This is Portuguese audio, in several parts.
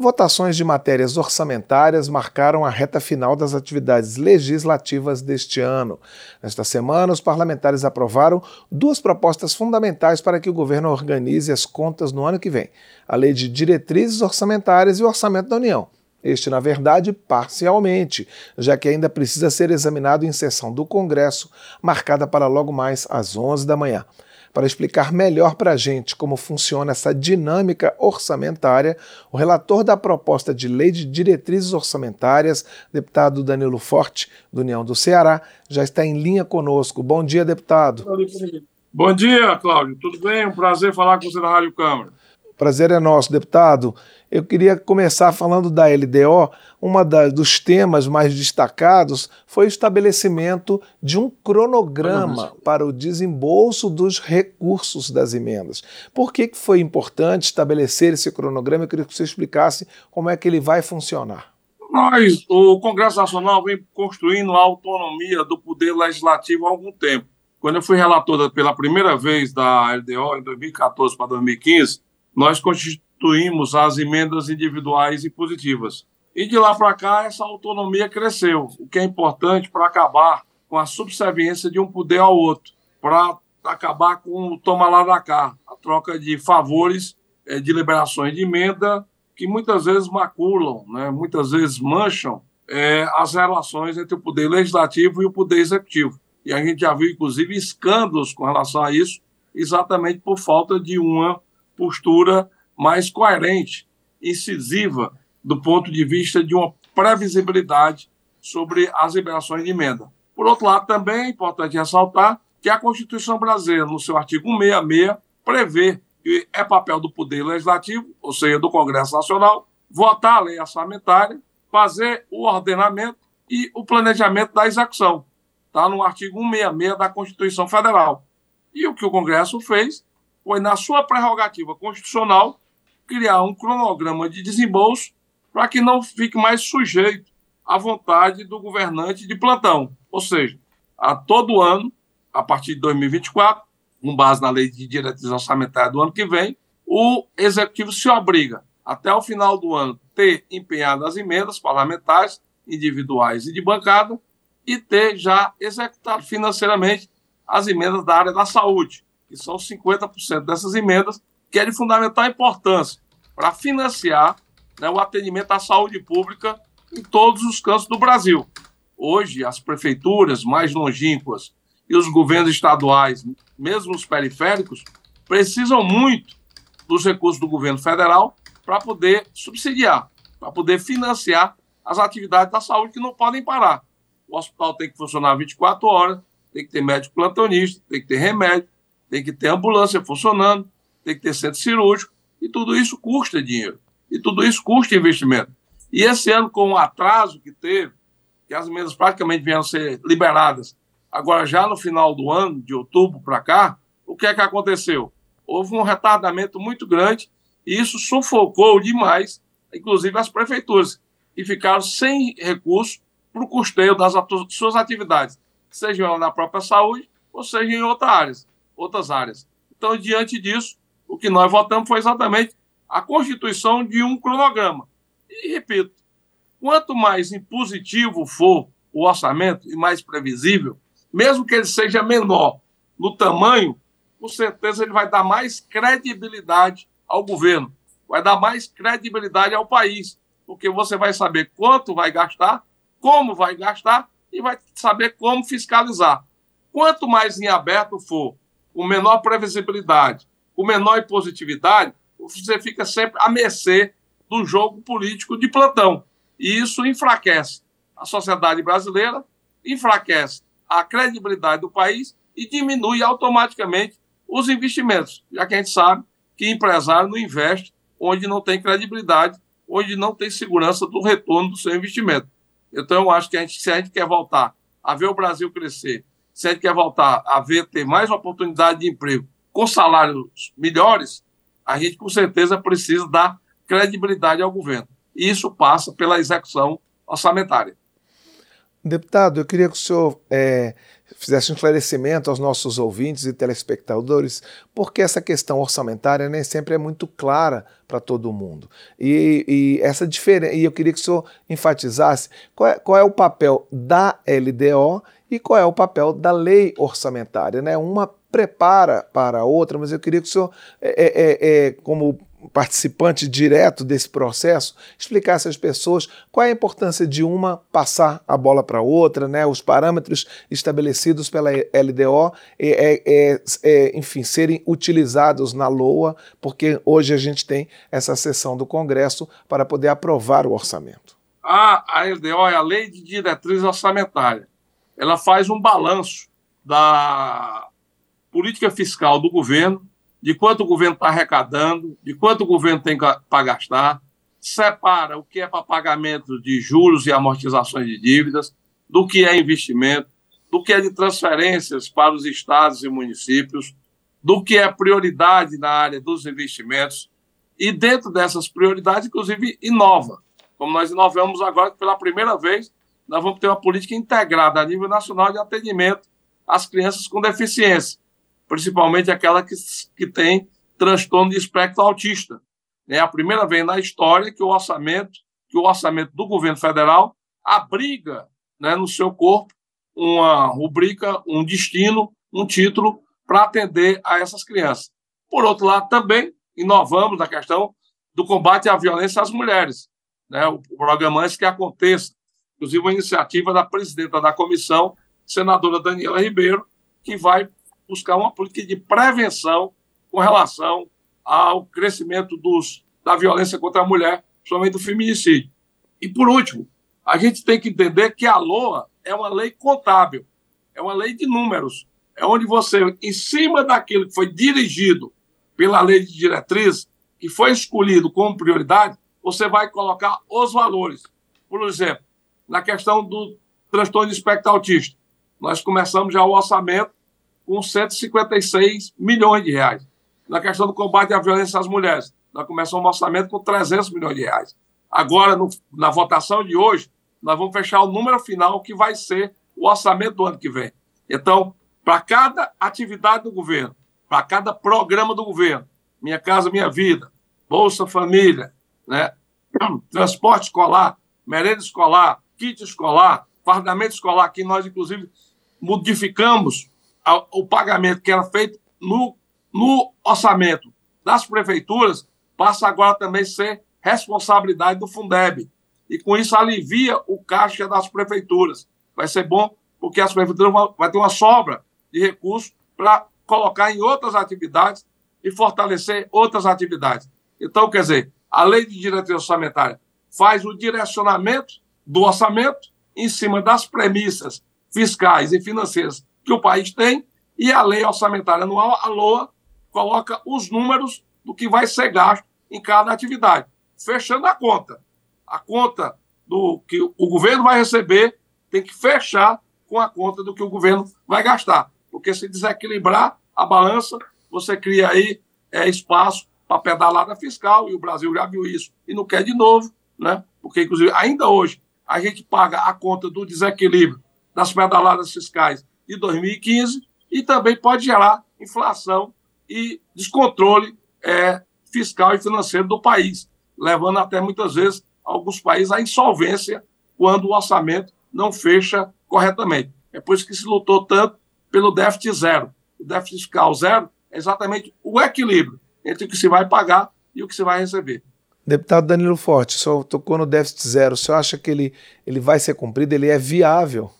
Votações de matérias orçamentárias marcaram a reta final das atividades legislativas deste ano. Nesta semana, os parlamentares aprovaram duas propostas fundamentais para que o governo organize as contas no ano que vem: a Lei de Diretrizes Orçamentárias e o Orçamento da União. Este, na verdade, parcialmente, já que ainda precisa ser examinado em sessão do Congresso, marcada para logo mais às 11 da manhã. Para explicar melhor para a gente como funciona essa dinâmica orçamentária, o relator da proposta de lei de diretrizes orçamentárias, deputado Danilo Forte, do União do Ceará, já está em linha conosco. Bom dia, deputado. Bom dia, Cláudio. Tudo bem? Um prazer falar com você na Rádio Câmara. Prazer é nosso, deputado. Eu queria começar falando da LDO. Um dos temas mais destacados foi o estabelecimento de um cronograma para o desembolso dos recursos das emendas. Por que, que foi importante estabelecer esse cronograma? Eu queria que você explicasse como é que ele vai funcionar. Nós, o Congresso Nacional, vem construindo a autonomia do poder legislativo há algum tempo. Quando eu fui relator pela primeira vez da LDO, em 2014 para 2015, nós constituímos as emendas individuais e positivas. E de lá para cá, essa autonomia cresceu, o que é importante para acabar com a subserviência de um poder ao outro, para acabar com o toma lá da cá, a troca de favores, eh, de liberações de emenda, que muitas vezes maculam, né, muitas vezes mancham é, as relações entre o poder legislativo e o poder executivo. E a gente já viu, inclusive, escândalos com relação a isso, exatamente por falta de uma postura mais coerente, incisiva, do ponto de vista de uma previsibilidade sobre as liberações de emenda. Por outro lado, também é importante ressaltar que a Constituição brasileira, no seu artigo 166, prevê que é papel do Poder Legislativo, ou seja, do Congresso Nacional, votar a lei orçamentária, fazer o ordenamento e o planejamento da execução. Está no artigo 166 da Constituição Federal. E o que o Congresso fez foi, na sua prerrogativa constitucional, criar um cronograma de desembolso para que não fique mais sujeito à vontade do governante de plantão. Ou seja, a todo ano, a partir de 2024, com base na lei de diretrizes orçamentárias do ano que vem, o executivo se obriga, até o final do ano, ter empenhado as emendas parlamentares, individuais e de bancada, e ter já executado financeiramente as emendas da área da saúde, que são 50% dessas emendas, que é de fundamental importância para financiar né, o atendimento à saúde pública em todos os cantos do Brasil. Hoje, as prefeituras mais longínquas e os governos estaduais, mesmo os periféricos, precisam muito dos recursos do governo federal para poder subsidiar, para poder financiar as atividades da saúde que não podem parar. O hospital tem que funcionar 24 horas, tem que ter médico plantonista, tem que ter remédio, tem que ter ambulância funcionando, tem que ter centro cirúrgico, e tudo isso custa dinheiro. E tudo isso custa investimento. E esse ano, com o atraso que teve, que as emendas praticamente vieram ser liberadas, agora já no final do ano, de outubro para cá, o que é que aconteceu? Houve um retardamento muito grande e isso sufocou demais, inclusive as prefeituras, que ficaram sem recurso para o custeio das suas atividades, seja na própria saúde ou seja em outras áreas outras áreas. Então, diante disso, o que nós votamos foi exatamente a constituição de um cronograma. E, repito, quanto mais impositivo for o orçamento e mais previsível, mesmo que ele seja menor no tamanho, com certeza ele vai dar mais credibilidade ao governo, vai dar mais credibilidade ao país, porque você vai saber quanto vai gastar, como vai gastar e vai saber como fiscalizar. Quanto mais em aberto for com menor previsibilidade, com menor impositividade, você fica sempre à mercê do jogo político de plantão. E isso enfraquece a sociedade brasileira, enfraquece a credibilidade do país e diminui automaticamente os investimentos, já que a gente sabe que empresário não investe onde não tem credibilidade, onde não tem segurança do retorno do seu investimento. Então, eu acho que a gente, se a gente quer voltar a ver o Brasil crescer se a gente quer voltar a ver, ter mais oportunidade de emprego com salários melhores, a gente com certeza precisa dar credibilidade ao governo. E isso passa pela execução orçamentária. Deputado, eu queria que o senhor é, fizesse um esclarecimento aos nossos ouvintes e telespectadores, porque essa questão orçamentária nem sempre é muito clara para todo mundo. E, e essa diferença, e eu queria que o senhor enfatizasse qual é, qual é o papel da LDO e qual é o papel da lei orçamentária. Né? Uma prepara para a outra, mas eu queria que o senhor, é, é, é, como participante direto desse processo, explicasse às pessoas qual é a importância de uma passar a bola para outra, né? os parâmetros estabelecidos pela LDO, é, é, é, enfim, serem utilizados na LOA, porque hoje a gente tem essa sessão do Congresso para poder aprovar o orçamento. A, a LDO é a Lei de Diretriz Orçamentária. Ela faz um balanço da política fiscal do governo de quanto o governo está arrecadando, de quanto o governo tem para gastar, separa o que é para pagamento de juros e amortizações de dívidas, do que é investimento, do que é de transferências para os estados e municípios, do que é prioridade na área dos investimentos, e dentro dessas prioridades, inclusive, inova. Como nós inovamos agora, pela primeira vez, nós vamos ter uma política integrada a nível nacional de atendimento às crianças com deficiência principalmente aquela que, que tem transtorno de espectro autista. É a primeira vez na história que o orçamento, que o orçamento do governo federal abriga né, no seu corpo uma rubrica, um destino, um título para atender a essas crianças. Por outro lado, também inovamos na questão do combate à violência às mulheres. Né, o programa antes que aconteça, inclusive uma iniciativa da presidenta da comissão, senadora Daniela Ribeiro, que vai buscar uma política de prevenção com relação ao crescimento dos, da violência contra a mulher, principalmente do feminicídio. E, por último, a gente tem que entender que a LOA é uma lei contábil, é uma lei de números, é onde você, em cima daquilo que foi dirigido pela lei de diretriz, que foi escolhido como prioridade, você vai colocar os valores. Por exemplo, na questão do transtorno de espectro autista, nós começamos já o orçamento com 156 milhões de reais. Na questão do combate à violência às mulheres, nós começamos um orçamento com 300 milhões de reais. Agora, no, na votação de hoje, nós vamos fechar o número final que vai ser o orçamento do ano que vem. Então, para cada atividade do governo, para cada programa do governo, Minha Casa Minha Vida, Bolsa Família, né, transporte escolar, merenda escolar, kit escolar, fardamento escolar, que nós, inclusive, modificamos o pagamento que era feito no, no orçamento das prefeituras passa agora também a ser responsabilidade do Fundeb. E com isso alivia o caixa das prefeituras. Vai ser bom porque as prefeituras vão, ter uma sobra de recursos para colocar em outras atividades e fortalecer outras atividades. Então, quer dizer, a lei de diretriz orçamentária faz o direcionamento do orçamento em cima das premissas fiscais e financeiras que o país tem, e a lei orçamentária anual, a LOA, coloca os números do que vai ser gasto em cada atividade, fechando a conta. A conta do que o governo vai receber tem que fechar com a conta do que o governo vai gastar. Porque se desequilibrar a balança, você cria aí é, espaço para pedalada fiscal, e o Brasil já viu isso e não quer de novo, né? Porque, inclusive, ainda hoje, a gente paga a conta do desequilíbrio das pedaladas fiscais de 2015 e também pode gerar inflação e descontrole é, fiscal e financeiro do país, levando até muitas vezes alguns países à insolvência quando o orçamento não fecha corretamente. É por isso que se lutou tanto pelo déficit zero. O déficit fiscal zero é exatamente o equilíbrio entre o que se vai pagar e o que se vai receber. Deputado Danilo Forte, senhor tocou no déficit zero. O senhor acha que ele, ele vai ser cumprido? Ele é viável?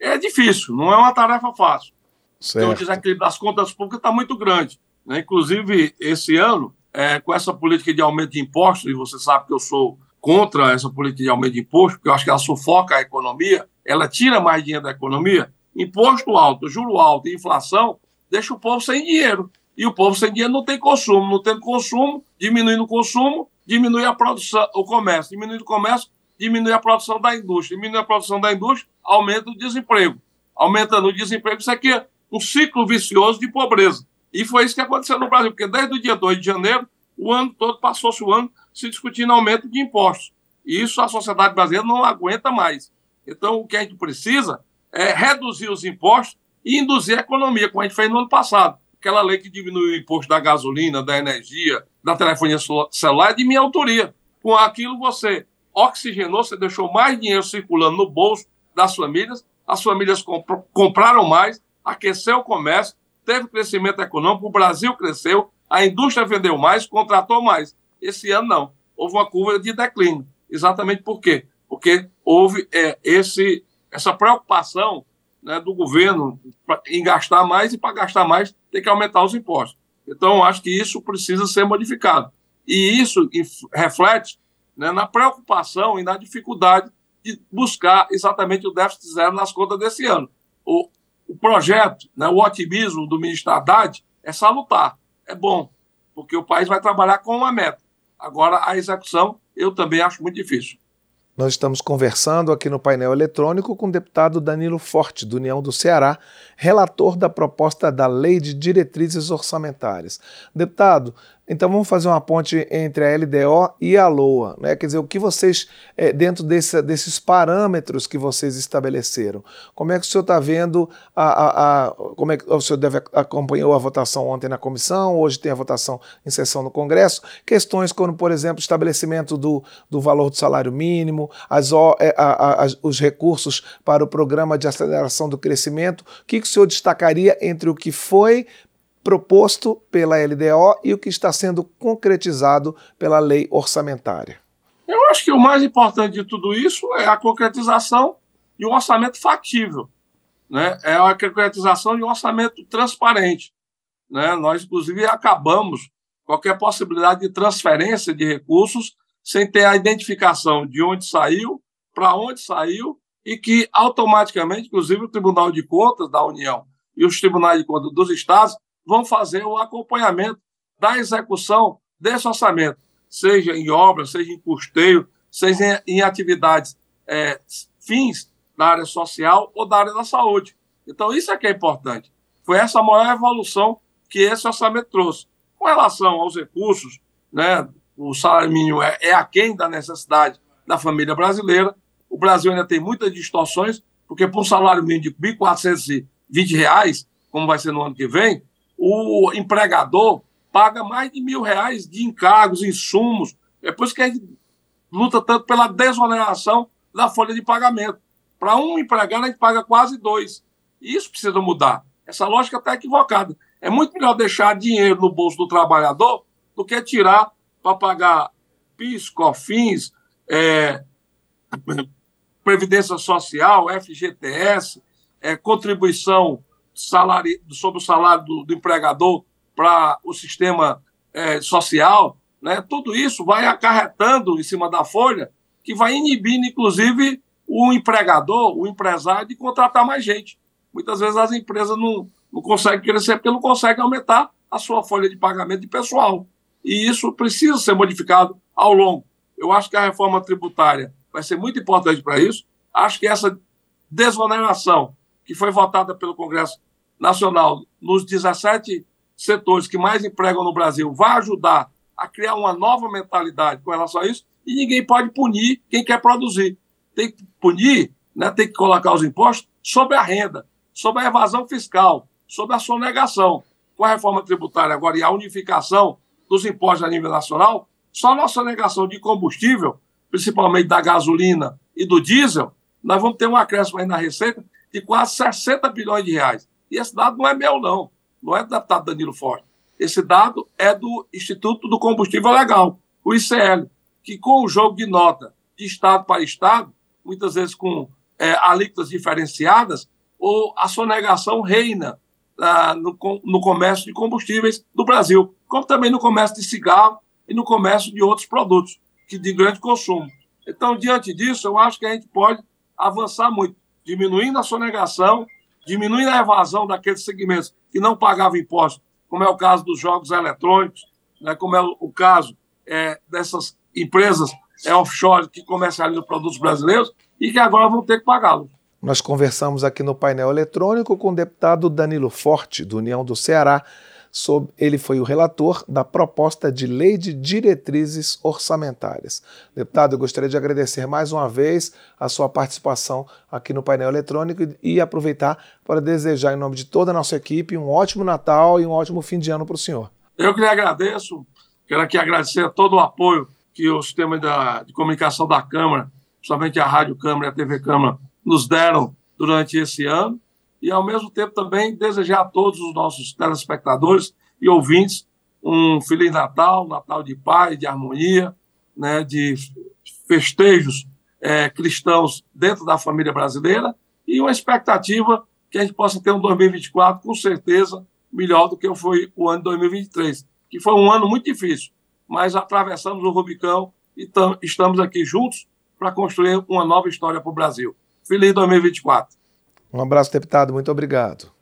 é difícil, não é uma tarefa fácil. Certo. Então, o desequilíbrio das contas públicas está muito grande. Né? Inclusive, esse ano, é, com essa política de aumento de impostos, e você sabe que eu sou contra essa política de aumento de impostos, porque eu acho que ela sufoca a economia, ela tira mais dinheiro da economia. Imposto alto, juro alto e inflação deixa o povo sem dinheiro. E o povo sem dinheiro não tem consumo. Não tendo consumo, diminuindo o consumo, diminui a produção, o comércio. Diminuindo o comércio, diminui a produção da indústria. Diminui a produção da indústria, aumenta o desemprego. Aumentando o desemprego, isso aqui é um ciclo vicioso de pobreza. E foi isso que aconteceu no Brasil, porque desde o dia 2 de janeiro, o ano todo passou-se o ano se discutindo aumento de impostos. E isso a sociedade brasileira não aguenta mais. Então, o que a gente precisa é reduzir os impostos e induzir a economia, como a gente fez no ano passado. Aquela lei que diminuiu o imposto da gasolina, da energia, da telefonia celular, é de minha autoria. Com aquilo você oxigenou, você deixou mais dinheiro circulando no bolso das famílias, as famílias comp compraram mais, aqueceu o comércio, teve crescimento econômico, o Brasil cresceu, a indústria vendeu mais, contratou mais. Esse ano não. Houve uma curva de declínio. Exatamente por quê? Porque houve é, esse, essa preocupação né, do governo em gastar mais e para gastar mais tem que aumentar os impostos. Então, acho que isso precisa ser modificado. E isso reflete né, na preocupação e na dificuldade de buscar exatamente o déficit zero nas contas desse ano. O, o projeto, né, o otimismo do ministro Haddad é salutar, é bom, porque o país vai trabalhar com uma meta. Agora, a execução, eu também acho muito difícil. Nós estamos conversando aqui no painel eletrônico com o deputado Danilo Forte, do União do Ceará, relator da proposta da Lei de Diretrizes Orçamentárias. Deputado, então vamos fazer uma ponte entre a LDO e a LOA, né? Quer dizer, o que vocês, é, dentro desse, desses parâmetros que vocês estabeleceram, como é que o senhor está vendo a, a, a, como é que o senhor deve acompanhou a votação ontem na comissão, hoje tem a votação em sessão no Congresso, questões como, por exemplo, estabelecimento do, do valor do salário mínimo, as, é, as, os recursos para o programa de aceleração do crescimento, o que, que o senhor destacaria entre o que foi proposto pela LDO e o que está sendo concretizado pela lei orçamentária? Eu acho que o mais importante de tudo isso é a concretização de um orçamento factível, né? é a concretização de um orçamento transparente. Né? Nós, inclusive, acabamos qualquer possibilidade de transferência de recursos sem ter a identificação de onde saiu, para onde saiu e que automaticamente, inclusive, o Tribunal de Contas da União e os tribunais de contas dos estados vão fazer o acompanhamento da execução desse orçamento, seja em obras, seja em custeio, seja em, em atividades é, fins da área social ou da área da saúde. Então, isso é que é importante. Foi essa maior evolução que esse orçamento trouxe. Com relação aos recursos, né, o salário mínimo é, é aquém da necessidade da família brasileira. O Brasil ainda tem muitas distorções, porque por um salário mínimo de R$ 1.420, como vai ser no ano que vem, o empregador paga mais de mil reais de encargos, insumos. É por isso que a gente luta tanto pela desoneração da folha de pagamento. Para um empregado, a gente paga quase dois. Isso precisa mudar. Essa lógica está equivocada. É muito melhor deixar dinheiro no bolso do trabalhador do que tirar para pagar PIS, COFINS, é, Previdência Social, FGTS, é, contribuição salário, sobre o salário do, do empregador para o sistema é, social, né? tudo isso vai acarretando em cima da folha, que vai inibindo, inclusive, o empregador, o empresário, de contratar mais gente. Muitas vezes as empresas não, não conseguem crescer porque não conseguem aumentar a sua folha de pagamento de pessoal. E isso precisa ser modificado ao longo. Eu acho que a reforma tributária vai ser muito importante para isso. Acho que essa desoneração que foi votada pelo Congresso Nacional nos 17 setores que mais empregam no Brasil vai ajudar a criar uma nova mentalidade com relação a isso e ninguém pode punir quem quer produzir. Tem que punir, né, tem que colocar os impostos sobre a renda, sobre a evasão fiscal, sobre a sonegação. Com a reforma tributária agora e a unificação dos impostos a nível nacional, só na sonegação de combustível, principalmente da gasolina e do diesel, nós vamos ter um acréscimo aí na receita de quase 60 bilhões de reais. E esse dado não é meu, não. Não é do deputado Danilo Forte. Esse dado é do Instituto do Combustível Legal, o ICL, que com o jogo de nota de Estado para Estado, muitas vezes com é, alíquotas diferenciadas, ou a sonegação reina ah, no, no comércio de combustíveis do Brasil, como também no comércio de cigarro e no comércio de outros produtos que de grande consumo. Então, diante disso, eu acho que a gente pode avançar muito, diminuindo a sonegação, diminuindo a evasão daqueles segmentos que não pagavam impostos, como é o caso dos jogos eletrônicos, né, como é o caso é, dessas empresas é, offshore que comercializam produtos brasileiros e que agora vão ter que pagá-los. Nós conversamos aqui no painel eletrônico com o deputado Danilo Forte, do União do Ceará, Sob, ele foi o relator da proposta de lei de diretrizes orçamentárias. Deputado, eu gostaria de agradecer mais uma vez a sua participação aqui no painel eletrônico e aproveitar para desejar, em nome de toda a nossa equipe, um ótimo Natal e um ótimo fim de ano para o senhor. Eu que lhe agradeço, quero aqui agradecer todo o apoio que o sistema de comunicação da Câmara, principalmente a Rádio Câmara e a TV Câmara, nos deram durante esse ano e, ao mesmo tempo, também desejar a todos os nossos telespectadores e ouvintes um Feliz Natal, Natal de paz, de harmonia, né, de festejos é, cristãos dentro da família brasileira e uma expectativa que a gente possa ter um 2024 com certeza melhor do que foi o ano de 2023, que foi um ano muito difícil, mas atravessamos o Rubicão e estamos aqui juntos para construir uma nova história para o Brasil. Feliz 2024. Um abraço, deputado. Muito obrigado.